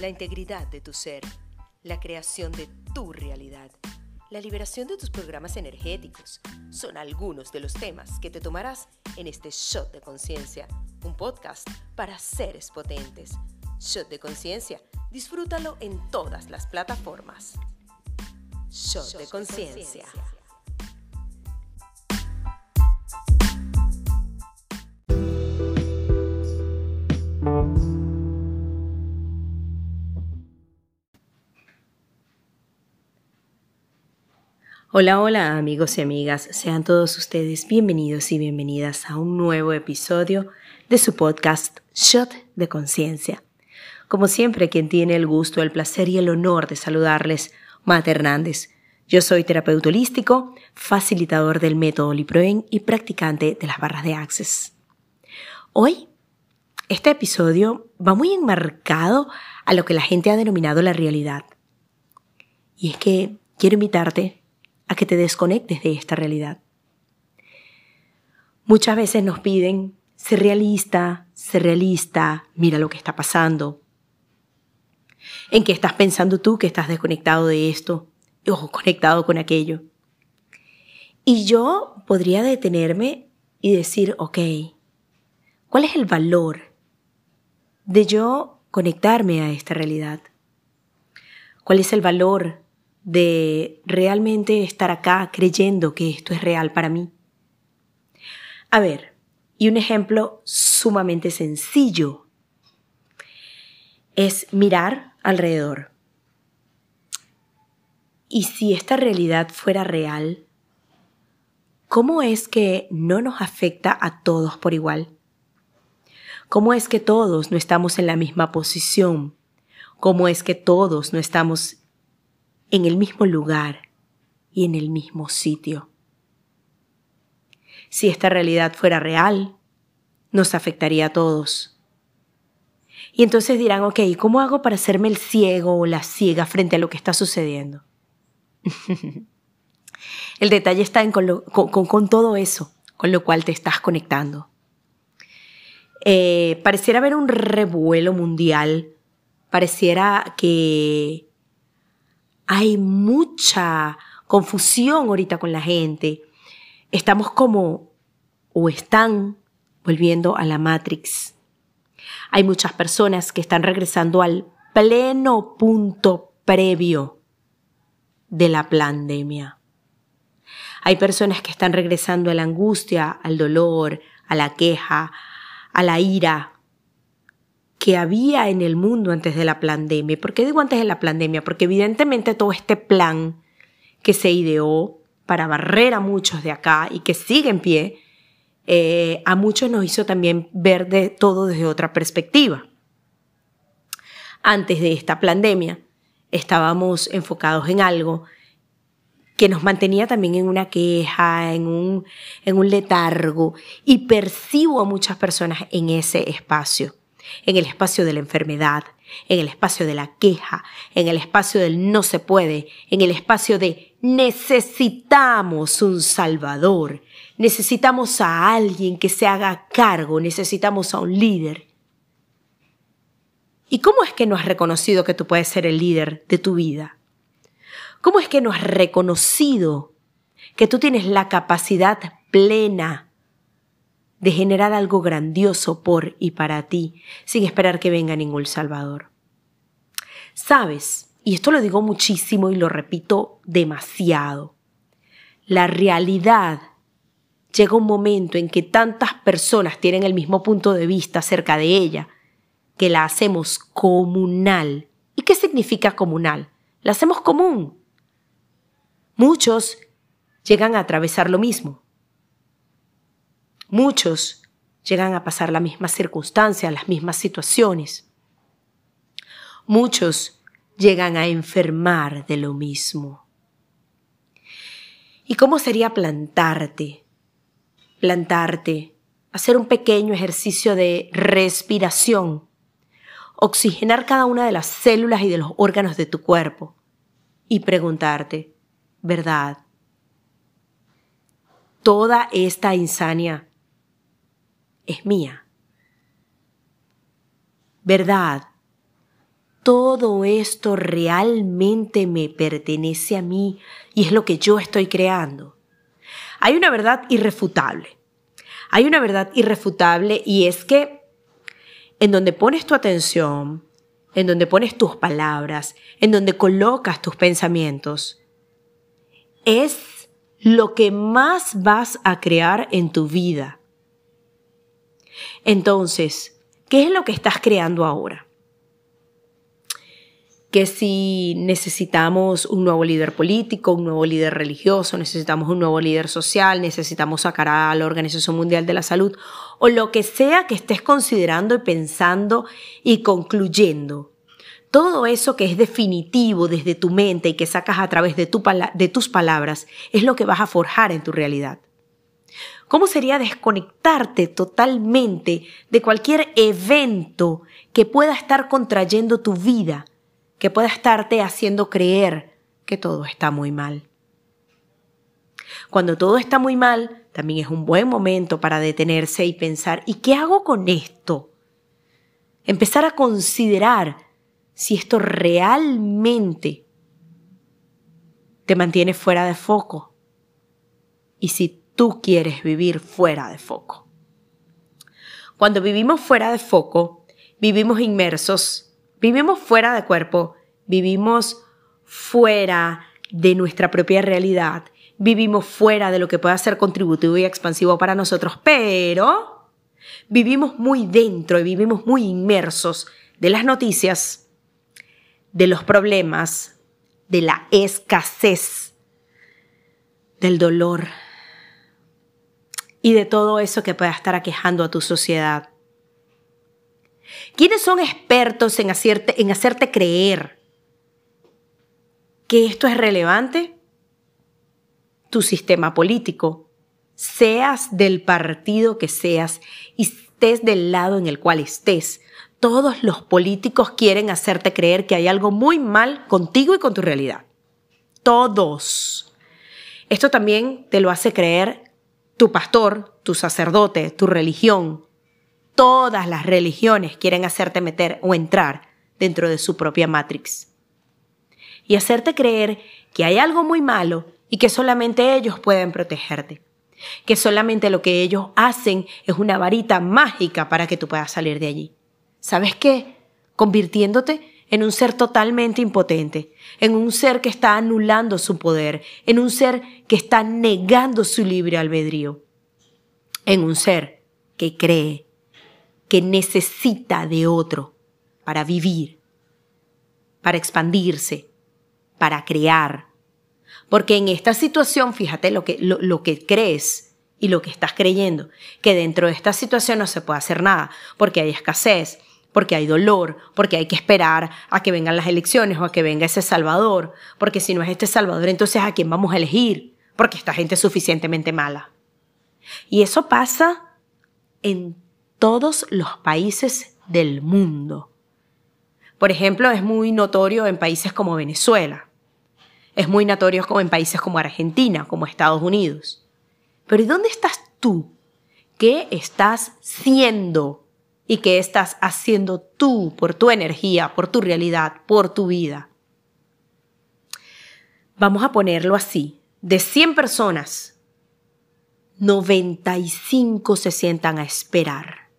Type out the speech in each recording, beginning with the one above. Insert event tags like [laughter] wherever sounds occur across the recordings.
la integridad de tu ser, la creación de tu realidad, la liberación de tus programas energéticos son algunos de los temas que te tomarás en este Shot de Conciencia, un podcast para seres potentes. Shot de Conciencia, disfrútalo en todas las plataformas. Shot de Conciencia. Hola, hola amigos y amigas, sean todos ustedes bienvenidos y bienvenidas a un nuevo episodio de su podcast Shot de Conciencia. Como siempre, quien tiene el gusto, el placer y el honor de saludarles, Mate Hernández. Yo soy terapeuta holístico, facilitador del método Liproen y practicante de las barras de Access. Hoy, este episodio va muy enmarcado a lo que la gente ha denominado la realidad. Y es que quiero invitarte a que te desconectes de esta realidad. Muchas veces nos piden, ser realista, ser realista, mira lo que está pasando. ¿En qué estás pensando tú que estás desconectado de esto o conectado con aquello? Y yo podría detenerme y decir, ok, ¿cuál es el valor de yo conectarme a esta realidad? ¿Cuál es el valor de realmente estar acá creyendo que esto es real para mí. A ver, y un ejemplo sumamente sencillo es mirar alrededor. Y si esta realidad fuera real, ¿cómo es que no nos afecta a todos por igual? ¿Cómo es que todos no estamos en la misma posición? ¿Cómo es que todos no estamos en el mismo lugar y en el mismo sitio. Si esta realidad fuera real, nos afectaría a todos. Y entonces dirán, ok, ¿cómo hago para hacerme el ciego o la ciega frente a lo que está sucediendo? [laughs] el detalle está en con, todo eso, con lo cual te estás conectando. Eh, pareciera haber un revuelo mundial, pareciera que hay mucha confusión ahorita con la gente. Estamos como, o están volviendo a la Matrix. Hay muchas personas que están regresando al pleno punto previo de la pandemia. Hay personas que están regresando a la angustia, al dolor, a la queja, a la ira, que había en el mundo antes de la pandemia. ¿Por qué digo antes de la pandemia? Porque evidentemente todo este plan que se ideó para barrer a muchos de acá y que sigue en pie, eh, a muchos nos hizo también ver de todo desde otra perspectiva. Antes de esta pandemia estábamos enfocados en algo que nos mantenía también en una queja, en un, en un letargo, y percibo a muchas personas en ese espacio en el espacio de la enfermedad, en el espacio de la queja, en el espacio del no se puede, en el espacio de necesitamos un Salvador, necesitamos a alguien que se haga cargo, necesitamos a un líder. ¿Y cómo es que no has reconocido que tú puedes ser el líder de tu vida? ¿Cómo es que no has reconocido que tú tienes la capacidad plena de generar algo grandioso por y para ti, sin esperar que venga ningún Salvador. Sabes, y esto lo digo muchísimo y lo repito demasiado, la realidad llega un momento en que tantas personas tienen el mismo punto de vista acerca de ella, que la hacemos comunal. ¿Y qué significa comunal? La hacemos común. Muchos llegan a atravesar lo mismo. Muchos llegan a pasar la misma circunstancia, las mismas situaciones. Muchos llegan a enfermar de lo mismo. ¿Y cómo sería plantarte? Plantarte, hacer un pequeño ejercicio de respiración, oxigenar cada una de las células y de los órganos de tu cuerpo y preguntarte, ¿verdad? Toda esta insania es mía. Verdad. todo esto realmente me pertenece a mí y es lo que yo estoy creando. Hay una verdad irrefutable. Hay una verdad irrefutable y es que en donde pones tu atención, en donde pones tus palabras, en donde colocas tus pensamientos, es lo que más vas a crear en tu vida. Entonces, ¿qué es lo que estás creando ahora? que si necesitamos un nuevo líder político, un nuevo líder religioso, necesitamos un nuevo líder social, necesitamos sacar a la Organización Mundial de la Salud o lo que sea que estés considerando y pensando y concluyendo. Todo eso que es definitivo desde tu mente y que sacas a través de, de tus palabras es lo que vas a forjar en tu realidad. ¿Cómo sería desconectarte totalmente de cualquier evento que pueda estar contrayendo tu vida que pueda estarte haciendo creer que todo está muy mal. Cuando todo está muy mal, también es un buen momento para detenerse y pensar, ¿y qué hago con esto? Empezar a considerar si esto realmente te mantiene fuera de foco y si tú quieres vivir fuera de foco. Cuando vivimos fuera de foco, vivimos inmersos Vivimos fuera de cuerpo, vivimos fuera de nuestra propia realidad, vivimos fuera de lo que pueda ser contributivo y expansivo para nosotros, pero vivimos muy dentro y vivimos muy inmersos de las noticias, de los problemas, de la escasez, del dolor y de todo eso que pueda estar aquejando a tu sociedad. ¿Quiénes son expertos en hacerte, en hacerte creer que esto es relevante? Tu sistema político, seas del partido que seas y estés del lado en el cual estés. Todos los políticos quieren hacerte creer que hay algo muy mal contigo y con tu realidad. Todos. Esto también te lo hace creer tu pastor, tu sacerdote, tu religión, todas las religiones quieren hacerte meter o entrar dentro de su propia Matrix. Y hacerte creer que hay algo muy malo y que solamente ellos pueden protegerte. Que solamente lo que ellos hacen es una varita mágica para que tú puedas salir de allí. ¿Sabes qué? Convirtiéndote en un ser totalmente impotente, en un ser que está anulando su poder, en un ser que está negando su libre albedrío, en un ser que cree que necesita de otro para vivir, para expandirse, para crear. Porque en esta situación, fíjate lo que, lo, que crees y lo que estás creyendo, que dentro de esta situación no se puede hacer nada, porque hay escasez, porque hay dolor, porque hay que esperar a que vengan las elecciones o a que venga ese Salvador, porque si no es este Salvador, entonces a quién vamos a elegir, porque esta gente es suficientemente mala. Y eso pasa en todos los países del mundo. Por ejemplo, es muy notorio en países como Venezuela. Es muy notorio en países como Argentina, como Estados Unidos. Pero ¿y dónde estás tú? ¿Qué estás siendo? ¿Y qué estás haciendo tú por tu energía, por tu realidad, por tu vida? Vamos a ponerlo así. De 100 personas, 95 se sientan a esperar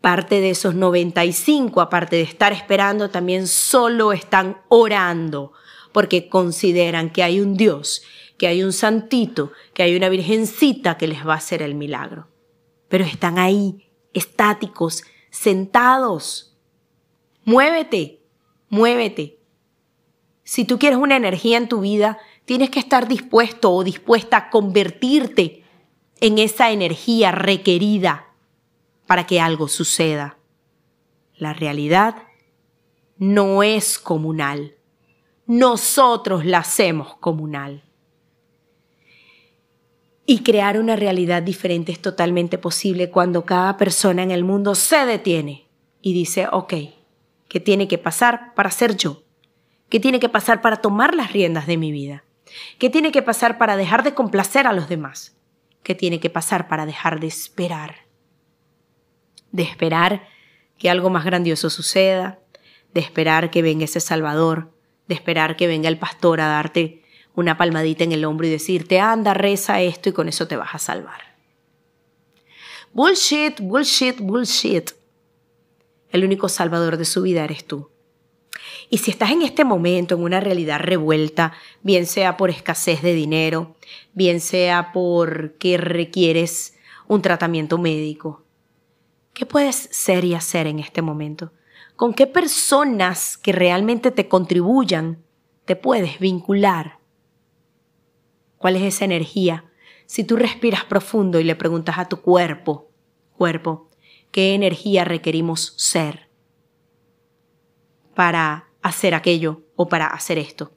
Parte de esos 95, aparte de estar esperando, también solo están orando, porque consideran que hay un Dios, que hay un santito, que hay una virgencita que les va a hacer el milagro. Pero están ahí, estáticos, sentados. Muévete, muévete. Si tú quieres una energía en tu vida, tienes que estar dispuesto o dispuesta a convertirte en esa energía requerida para que algo suceda. La realidad no es comunal. Nosotros la hacemos comunal. Y crear una realidad diferente es totalmente posible cuando cada persona en el mundo se detiene y dice, ok, ¿qué tiene que pasar para ser yo? ¿Qué tiene que pasar para tomar las riendas de mi vida? ¿Qué tiene que pasar para dejar de complacer a los demás? ¿Qué tiene que pasar para dejar de esperar? de esperar que algo más grandioso suceda, de esperar que venga ese Salvador, de esperar que venga el pastor a darte una palmadita en el hombro y decirte, anda, reza esto y con eso te vas a salvar. Bullshit, bullshit, bullshit. El único salvador de su vida eres tú. Y si estás en este momento en una realidad revuelta, bien sea por escasez de dinero, bien sea porque requieres un tratamiento médico, ¿qué puedes ser y hacer en este momento? ¿Con qué personas que realmente te contribuyan te puedes vincular? ¿Cuál es esa energía? Si tú respiras profundo y le preguntas a tu cuerpo, cuerpo, ¿qué energía requerimos ser para hacer aquello o para hacer esto.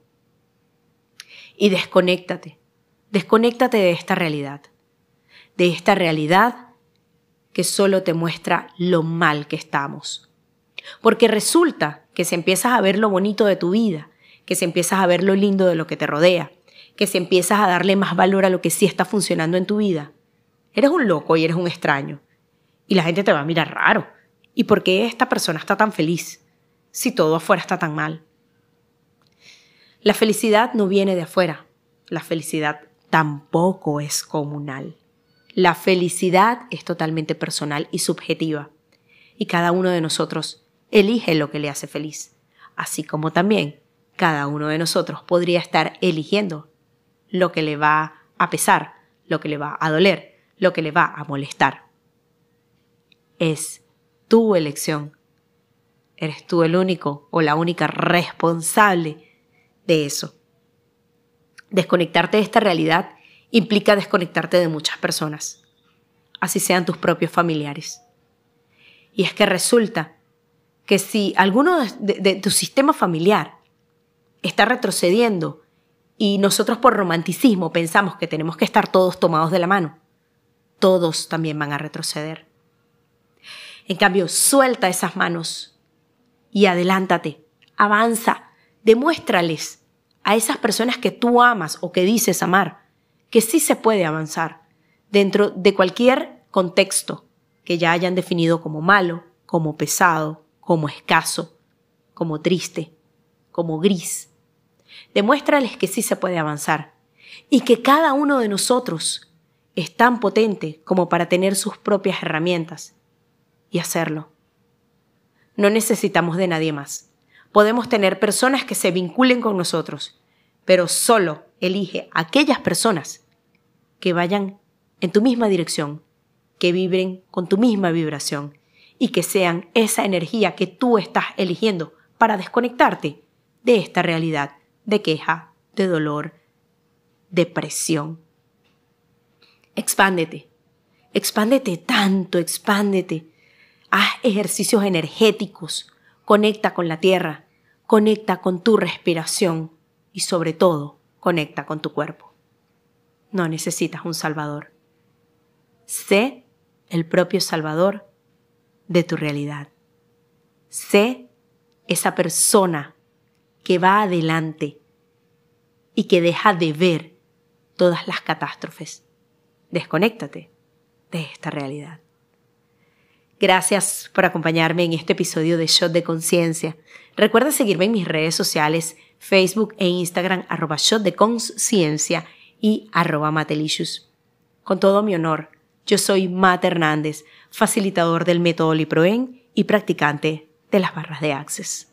Y desconéctate, desconéctate de esta realidad, de esta realidad que solo te muestra lo mal que estamos. Porque resulta que si empiezas a ver lo bonito de tu vida, que si empiezas a ver lo lindo de lo que te rodea, que si empiezas a darle más valor a lo que sí está funcionando en tu vida, eres un loco y eres un extraño. Y la gente te va a mirar raro. ¿Y por qué esta persona está tan feliz? si todo afuera está tan mal. La felicidad no viene de afuera, la felicidad tampoco es comunal. La felicidad es totalmente personal y subjetiva, y cada uno de nosotros elige lo que le hace feliz, así como también cada uno de nosotros podría estar eligiendo lo que le va a pesar, lo que le va a doler, lo que le va a molestar. Es tu elección Eres tú el único o la única responsable de eso. Desconectarte de esta realidad implica desconectarte de muchas personas, así sean tus propios familiares. Y es que resulta que si alguno de, tu sistema familiar está retrocediendo y nosotros por romanticismo pensamos que tenemos que estar todos tomados de la mano, todos también van a retroceder. En cambio, suelta esas manos y adelántate, avanza, demuéstrales a esas personas que tú amas o que dices amar que sí se puede avanzar dentro de cualquier contexto que ya hayan definido como malo, como pesado, como escaso, como triste, como gris. Demuéstrales que sí se puede avanzar y que cada uno de nosotros es tan potente como para tener sus propias herramientas y hacerlo. No necesitamos de nadie más. Podemos tener personas que se vinculen con nosotros, pero solo elige aquellas personas que vayan en tu misma dirección, que vibren con tu misma vibración y que sean esa energía que tú estás eligiendo para desconectarte de esta realidad de queja, de dolor, de presión. Expándete, expándete tanto, expándete haz ejercicios energéticos, conecta con la tierra, conecta con tu respiración y sobre todo, conecta con tu cuerpo. No necesitas un salvador. Sé el propio salvador de tu realidad. Sé esa persona que va adelante y que deja de ver todas las catástrofes. Desconéctate de esta realidad. Gracias por acompañarme en este episodio de Shot de Conciencia. Recuerda seguirme en mis redes sociales, Facebook e Instagram, arroba Shot de Conciencia y arroba Matelicious. Con todo mi honor, yo soy Mate Hernández, facilitador del método LiproEN y practicante de las barras de Access.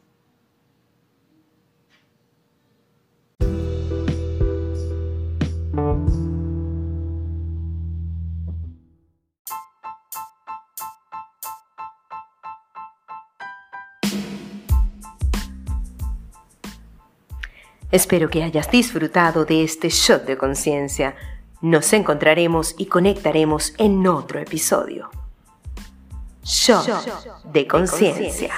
Espero que hayas disfrutado de este shot de conciencia. Nos encontraremos y conectaremos en otro episodio. Shot de conciencia.